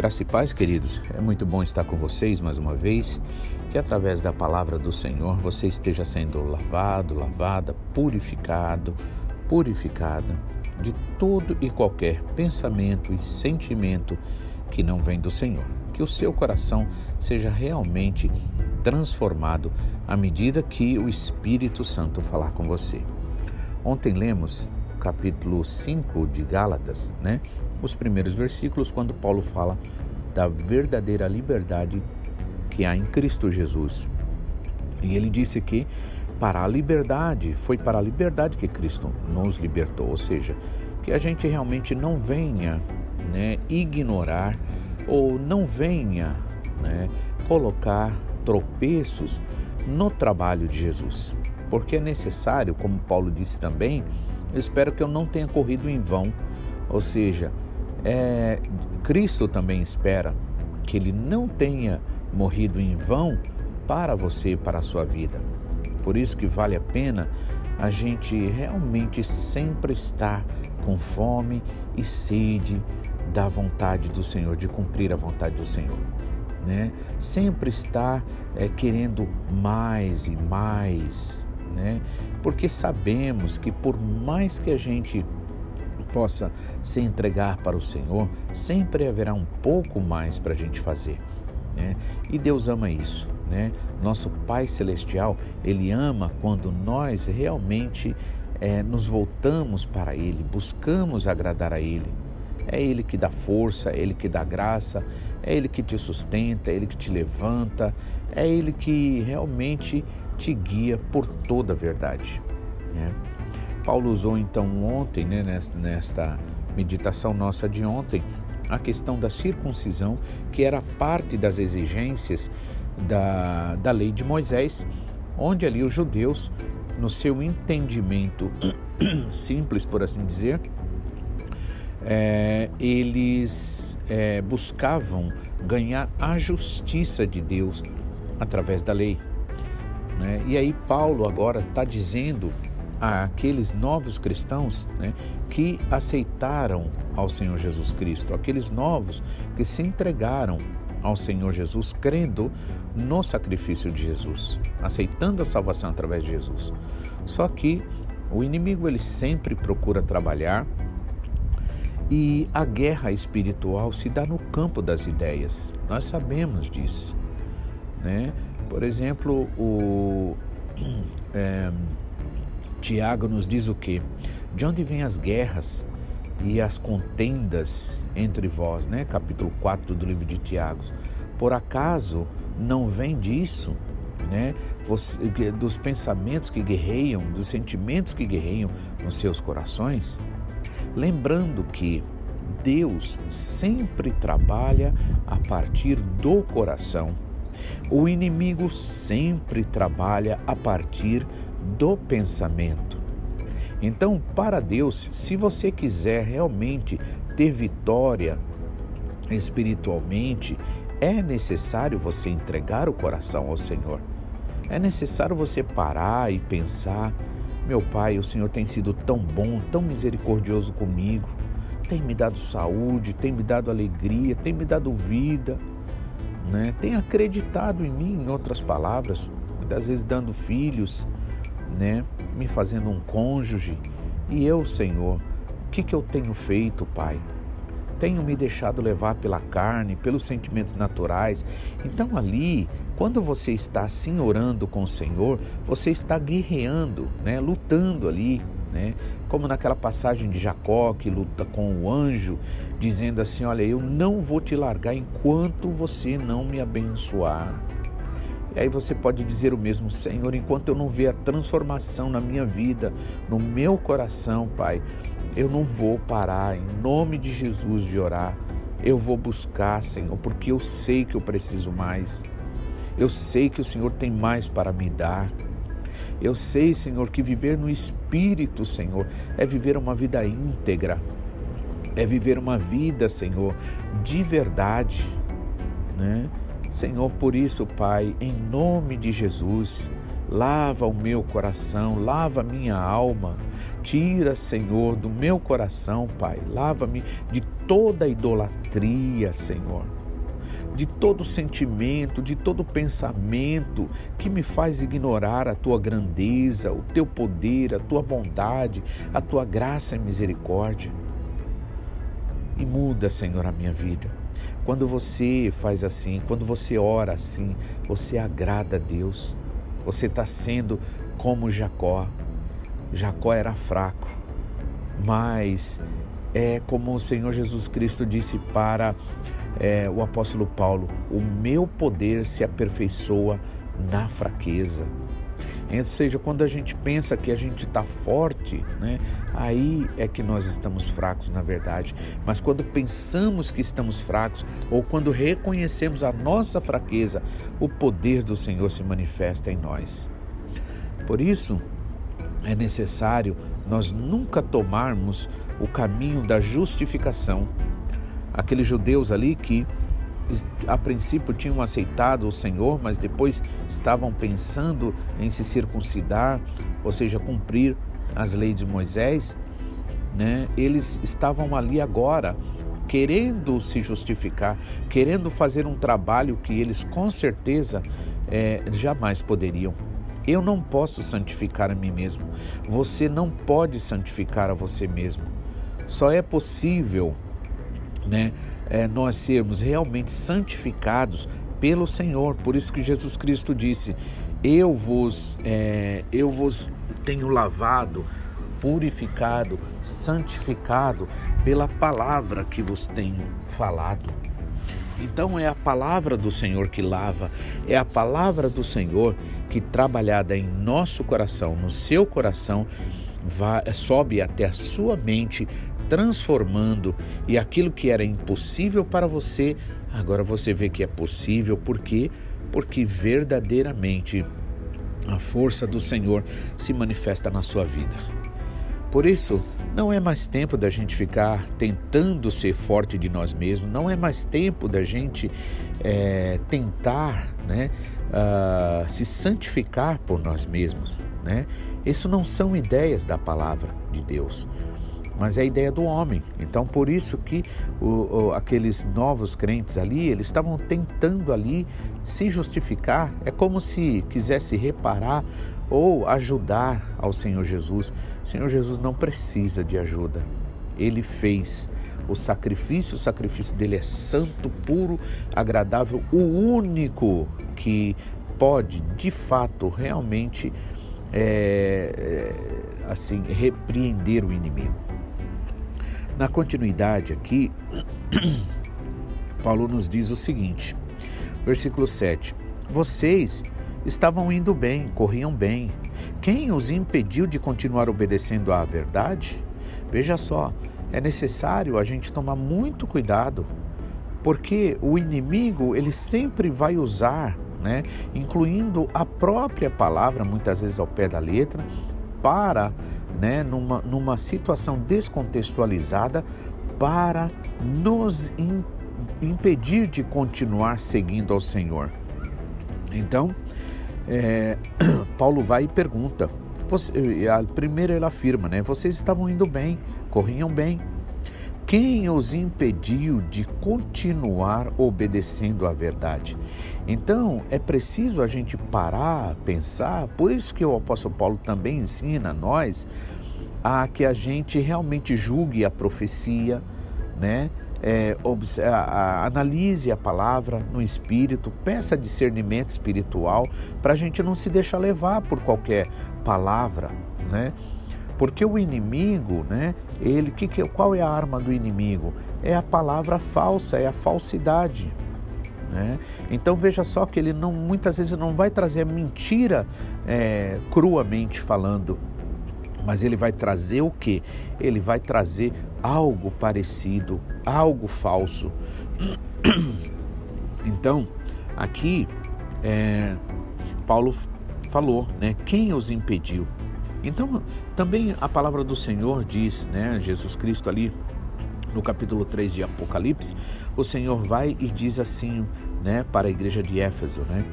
Graça e paz, queridos. É muito bom estar com vocês mais uma vez. Que através da palavra do Senhor você esteja sendo lavado, lavada, purificado, purificada de todo e qualquer pensamento e sentimento que não vem do Senhor. Que o seu coração seja realmente transformado à medida que o Espírito Santo falar com você. Ontem lemos capítulo 5 de Gálatas, né? Os primeiros versículos quando Paulo fala da verdadeira liberdade que há em Cristo Jesus. E ele disse que para a liberdade, foi para a liberdade que Cristo nos libertou, ou seja, que a gente realmente não venha né, ignorar ou não venha né, colocar tropeços no trabalho de Jesus. Porque é necessário, como Paulo disse também, eu espero que eu não tenha corrido em vão. Ou seja, é, Cristo também espera que ele não tenha morrido em vão para você, para a sua vida. Por isso que vale a pena a gente realmente sempre estar com fome e sede da vontade do Senhor, de cumprir a vontade do Senhor. Né? Sempre estar é, querendo mais e mais, né? porque sabemos que por mais que a gente possa se entregar para o Senhor, sempre haverá um pouco mais para a gente fazer. Né? E Deus ama isso. Né? Nosso Pai Celestial, Ele ama quando nós realmente é, nos voltamos para Ele, buscamos agradar a Ele. É Ele que dá força, é Ele que dá graça, é Ele que te sustenta, é Ele que te levanta, é Ele que realmente te guia por toda a verdade. Né? Paulo usou então ontem, né, nesta, meditação nossa de ontem, a questão da circuncisão, que era parte das exigências da, da lei de Moisés, onde ali os judeus, no seu entendimento simples, por assim dizer, é, eles é, buscavam ganhar a justiça de Deus através da lei. Né? E aí Paulo agora está dizendo àqueles novos cristãos né, que aceitaram ao Senhor Jesus Cristo, aqueles novos que se entregaram ao Senhor Jesus, crendo no sacrifício de Jesus, aceitando a salvação através de Jesus. Só que o inimigo ele sempre procura trabalhar e a guerra espiritual se dá no campo das ideias. Nós sabemos disso, né? Por exemplo, o é, Tiago nos diz o que? De onde vêm as guerras e as contendas entre vós, né? Capítulo 4 do livro de Tiago. Por acaso não vem disso, né? dos pensamentos que guerreiam, dos sentimentos que guerreiam nos seus corações? Lembrando que Deus sempre trabalha a partir do coração. O inimigo sempre trabalha a partir do pensamento. Então, para Deus, se você quiser realmente ter vitória espiritualmente, é necessário você entregar o coração ao Senhor. É necessário você parar e pensar: meu Pai, o Senhor tem sido tão bom, tão misericordioso comigo, tem me dado saúde, tem me dado alegria, tem me dado vida, né? tem acreditado em mim, em outras palavras, muitas vezes dando filhos, né? me fazendo um cônjuge. E eu, Senhor, o que, que eu tenho feito, Pai? Tenho me deixado levar pela carne, pelos sentimentos naturais. Então, ali, quando você está assim orando com o Senhor, você está guerreando, né? lutando ali, né? como naquela passagem de Jacó que luta com o anjo, dizendo assim: Olha, eu não vou te largar enquanto você não me abençoar. E aí você pode dizer o mesmo, Senhor, enquanto eu não ver a transformação na minha vida, no meu coração, Pai, eu não vou parar em nome de Jesus de orar. Eu vou buscar, Senhor, porque eu sei que eu preciso mais. Eu sei que o Senhor tem mais para me dar. Eu sei, Senhor, que viver no Espírito, Senhor, é viver uma vida íntegra, é viver uma vida, Senhor, de verdade, né? Senhor, por isso, Pai, em nome de Jesus, lava o meu coração, lava a minha alma. Tira, Senhor, do meu coração, Pai, lava-me de toda idolatria, Senhor de todo sentimento, de todo pensamento que me faz ignorar a tua grandeza, o teu poder, a tua bondade, a tua graça e misericórdia. E muda, Senhor, a minha vida. Quando você faz assim, quando você ora assim, você agrada a Deus. Você está sendo como Jacó. Jacó era fraco, mas é como o Senhor Jesus Cristo disse para é, o apóstolo Paulo: o meu poder se aperfeiçoa na fraqueza. Ou seja, quando a gente pensa que a gente está forte, né, aí é que nós estamos fracos, na verdade. Mas quando pensamos que estamos fracos, ou quando reconhecemos a nossa fraqueza, o poder do Senhor se manifesta em nós. Por isso, é necessário nós nunca tomarmos o caminho da justificação aqueles judeus ali que a princípio tinham aceitado o Senhor, mas depois estavam pensando em se circuncidar, ou seja, cumprir as leis de Moisés, né? Eles estavam ali agora querendo se justificar, querendo fazer um trabalho que eles com certeza é, jamais poderiam. Eu não posso santificar a mim mesmo. Você não pode santificar a você mesmo. Só é possível né, é, nós sermos realmente santificados pelo Senhor. Por isso que Jesus Cristo disse: Eu vos, é, eu vos tenho lavado, purificado, santificado pela palavra que vos tenho falado. Então é a palavra do Senhor que lava, é a palavra do Senhor que trabalhada em nosso coração, no seu coração, vai, sobe até a sua mente, transformando e aquilo que era impossível para você, agora você vê que é possível, por quê? Porque verdadeiramente a força do Senhor se manifesta na sua vida. Por isso, não é mais tempo da gente ficar tentando ser forte de nós mesmos, não é mais tempo da gente é, tentar né, uh, se santificar por nós mesmos. Né? Isso não são ideias da palavra de Deus mas é a ideia do homem. Então, por isso que o, o, aqueles novos crentes ali, eles estavam tentando ali se justificar. É como se quisesse reparar ou ajudar ao Senhor Jesus. O Senhor Jesus não precisa de ajuda. Ele fez o sacrifício, o sacrifício dele é santo, puro, agradável, o único que pode, de fato, realmente é, assim repreender o inimigo. Na continuidade aqui, Paulo nos diz o seguinte, versículo 7: Vocês estavam indo bem, corriam bem. Quem os impediu de continuar obedecendo à verdade? Veja só, é necessário a gente tomar muito cuidado, porque o inimigo ele sempre vai usar, né, incluindo a própria palavra, muitas vezes ao pé da letra, para né, numa, numa situação descontextualizada para nos in, impedir de continuar seguindo ao Senhor. Então, é, Paulo vai e pergunta. Você, primeiro ele afirma, né? Vocês estavam indo bem, corriam bem. Quem os impediu de continuar obedecendo à verdade? Então é preciso a gente parar, pensar. Por isso que o apóstolo Paulo também ensina a nós a que a gente realmente julgue a profecia, né? É, a, a, analise a palavra no espírito, peça discernimento espiritual para a gente não se deixar levar por qualquer palavra, né? Porque o inimigo, né? Ele, que, que, qual é a arma do inimigo? É a palavra falsa, é a falsidade. Né? Então veja só que ele não, muitas vezes não vai trazer a mentira é, cruamente falando, mas ele vai trazer o que? Ele vai trazer algo parecido, algo falso. Então, aqui é, Paulo falou, né? Quem os impediu? Então, também a palavra do Senhor diz, né? Jesus Cristo ali no capítulo 3 de Apocalipse, o Senhor vai e diz assim, né, para a igreja de Éfeso, né?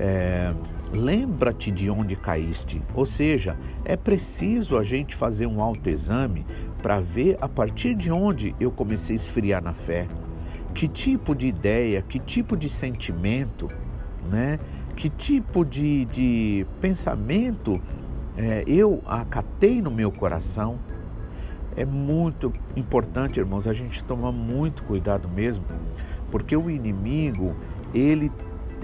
é, lembra-te de onde caíste. Ou seja, é preciso a gente fazer um autoexame para ver a partir de onde eu comecei a esfriar na fé. Que tipo de ideia, que tipo de sentimento, né? que tipo de, de pensamento é, eu acatei no meu coração. É muito importante, irmãos, a gente tomar muito cuidado mesmo, porque o inimigo, ele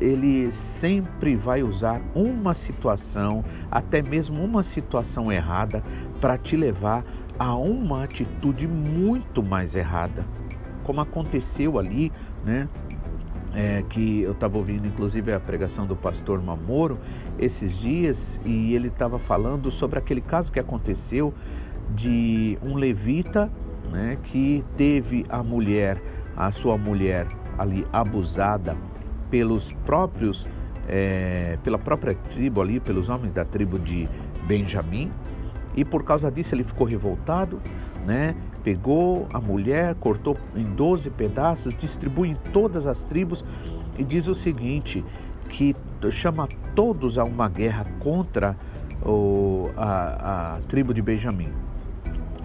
ele sempre vai usar uma situação, até mesmo uma situação errada, para te levar a uma atitude muito mais errada. Como aconteceu ali, né? É, que eu estava ouvindo inclusive a pregação do pastor Mamoro esses dias e ele estava falando sobre aquele caso que aconteceu de um levita né, que teve a mulher, a sua mulher ali abusada pelos próprios, é, pela própria tribo ali, pelos homens da tribo de Benjamim, e por causa disso ele ficou revoltado, né? Pegou a mulher, cortou em 12 pedaços, distribui em todas as tribos e diz o seguinte: que chama todos a uma guerra contra o, a, a tribo de Benjamim.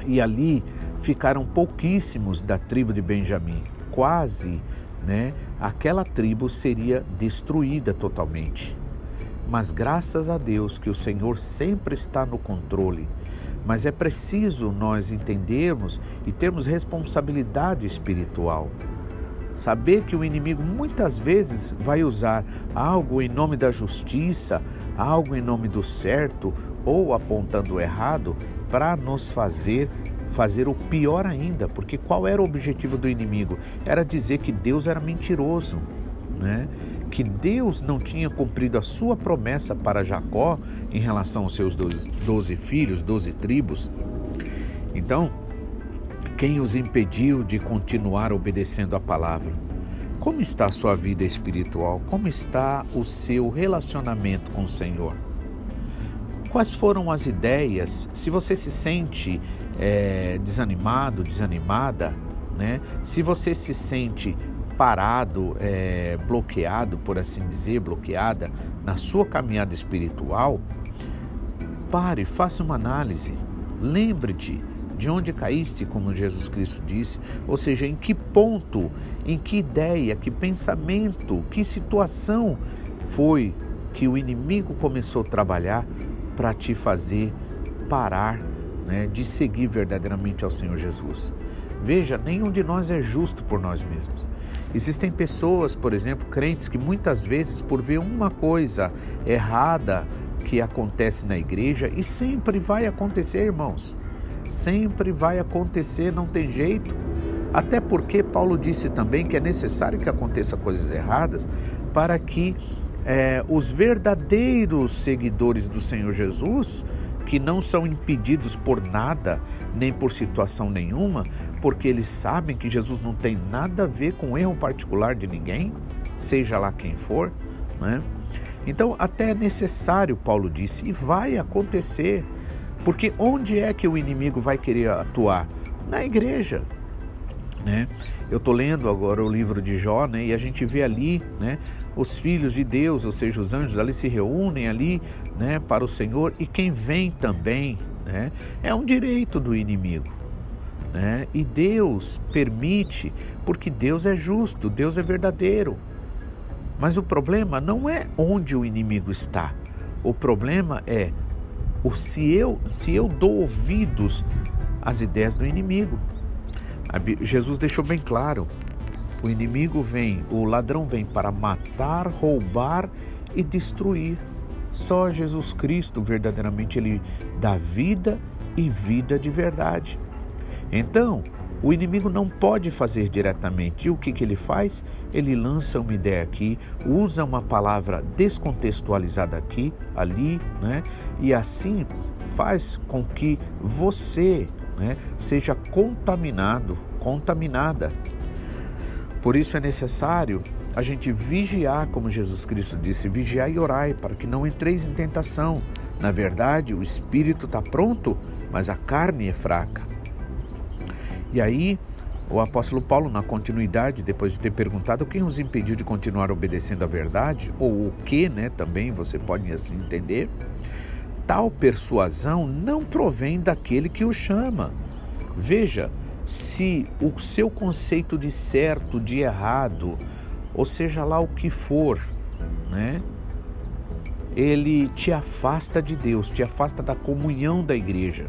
E ali ficaram pouquíssimos da tribo de Benjamim, quase né, aquela tribo seria destruída totalmente. Mas graças a Deus que o Senhor sempre está no controle. Mas é preciso nós entendermos e termos responsabilidade espiritual. Saber que o inimigo muitas vezes vai usar algo em nome da justiça, algo em nome do certo ou apontando o errado para nos fazer fazer o pior ainda, porque qual era o objetivo do inimigo? Era dizer que Deus era mentiroso, né? que Deus não tinha cumprido a sua promessa para Jacó em relação aos seus doze filhos, doze tribos. Então, quem os impediu de continuar obedecendo a palavra? Como está a sua vida espiritual? Como está o seu relacionamento com o Senhor? Quais foram as ideias? Se você se sente é, desanimado, desanimada, né? se você se sente parado, é, bloqueado, por assim dizer, bloqueada na sua caminhada espiritual, pare, faça uma análise. Lembre-te de onde caíste, como Jesus Cristo disse, ou seja, em que ponto, em que ideia, que pensamento, que situação foi que o inimigo começou a trabalhar para te fazer parar né, de seguir verdadeiramente ao Senhor Jesus. Veja, nenhum de nós é justo por nós mesmos. Existem pessoas, por exemplo, crentes, que muitas vezes, por ver uma coisa errada que acontece na igreja, e sempre vai acontecer, irmãos, sempre vai acontecer, não tem jeito. Até porque Paulo disse também que é necessário que aconteça coisas erradas para que é, os verdadeiros seguidores do Senhor Jesus que não são impedidos por nada, nem por situação nenhuma, porque eles sabem que Jesus não tem nada a ver com erro particular de ninguém, seja lá quem for. Né? Então, até é necessário, Paulo disse, e vai acontecer, porque onde é que o inimigo vai querer atuar? Na igreja. Né? Eu estou lendo agora o livro de Jó, né? E a gente vê ali, né? Os filhos de Deus, ou seja, os anjos ali se reúnem ali, né? Para o Senhor e quem vem também, né? É um direito do inimigo, né? E Deus permite, porque Deus é justo, Deus é verdadeiro. Mas o problema não é onde o inimigo está. O problema é o se eu se eu dou ouvidos às ideias do inimigo. Jesus deixou bem claro: o inimigo vem, o ladrão vem para matar, roubar e destruir. Só Jesus Cristo verdadeiramente ele dá vida e vida de verdade. Então, o inimigo não pode fazer diretamente. E o que, que ele faz? Ele lança uma ideia aqui, usa uma palavra descontextualizada aqui, ali, né? E assim faz com que você né, seja contaminado, contaminada. Por isso é necessário a gente vigiar, como Jesus Cristo disse, vigiar e orai para que não entreis em tentação. Na verdade, o espírito está pronto, mas a carne é fraca. E aí, O apóstolo Paulo, na continuidade, depois de ter perguntado quem os impediu de continuar obedecendo à verdade, ou o que, né, também você pode assim entender, tal persuasão não provém daquele que o chama. Veja, se o seu conceito de certo, de errado, ou seja lá o que for, né, ele te afasta de Deus, te afasta da comunhão da igreja,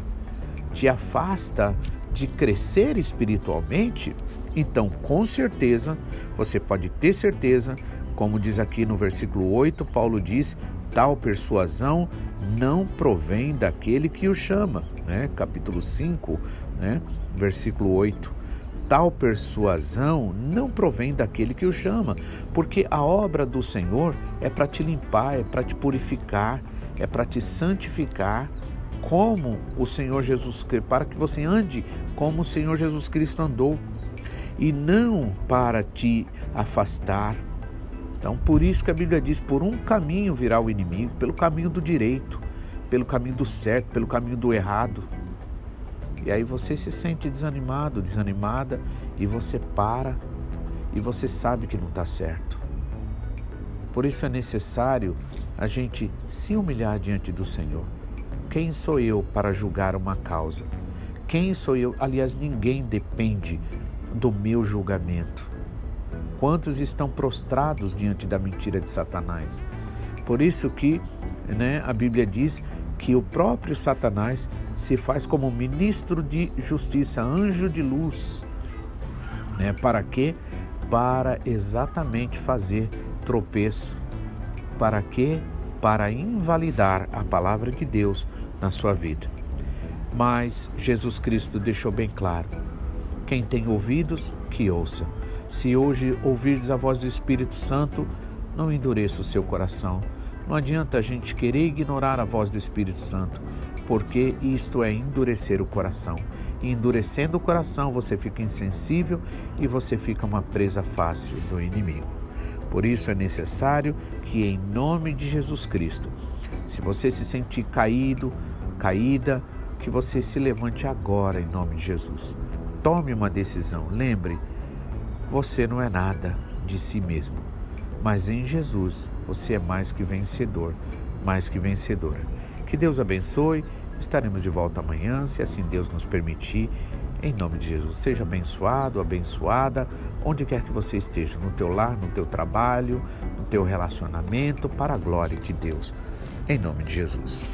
te afasta de crescer espiritualmente, então com certeza, você pode ter certeza, como diz aqui no versículo 8, Paulo diz: tal persuasão não provém daquele que o chama, né? Capítulo 5, né? Versículo 8 tal persuasão não provém daquele que o chama, porque a obra do Senhor é para te limpar, é para te purificar, é para te santificar, como o Senhor Jesus Cristo, para que você ande como o Senhor Jesus Cristo andou, e não para te afastar. Então, por isso que a Bíblia diz: por um caminho virá o inimigo, pelo caminho do direito, pelo caminho do certo, pelo caminho do errado. E aí você se sente desanimado, desanimada, e você para e você sabe que não está certo. Por isso é necessário a gente se humilhar diante do Senhor. Quem sou eu para julgar uma causa? Quem sou eu? Aliás, ninguém depende do meu julgamento. Quantos estão prostrados diante da mentira de Satanás? Por isso que né, a Bíblia diz que o próprio Satanás se faz como ministro de justiça, anjo de luz. Né? Para quê? Para exatamente fazer tropeço. Para quê? Para invalidar a palavra de Deus na sua vida. Mas Jesus Cristo deixou bem claro: quem tem ouvidos, que ouça. Se hoje ouvirdes a voz do Espírito Santo, não endureça o seu coração. Não adianta a gente querer ignorar a voz do Espírito Santo, porque isto é endurecer o coração. E endurecendo o coração, você fica insensível e você fica uma presa fácil do inimigo. Por isso é necessário que, em nome de Jesus Cristo, se você se sentir caído, caída, que você se levante agora em nome de Jesus. Tome uma decisão. Lembre, você não é nada de si mesmo, mas em Jesus você é mais que vencedor, mais que vencedora. Que Deus abençoe. Estaremos de volta amanhã, se assim Deus nos permitir. Em nome de Jesus, seja abençoado, abençoada, onde quer que você esteja, no teu lar, no teu trabalho, no teu relacionamento, para a glória de Deus. Em nome de Jesus.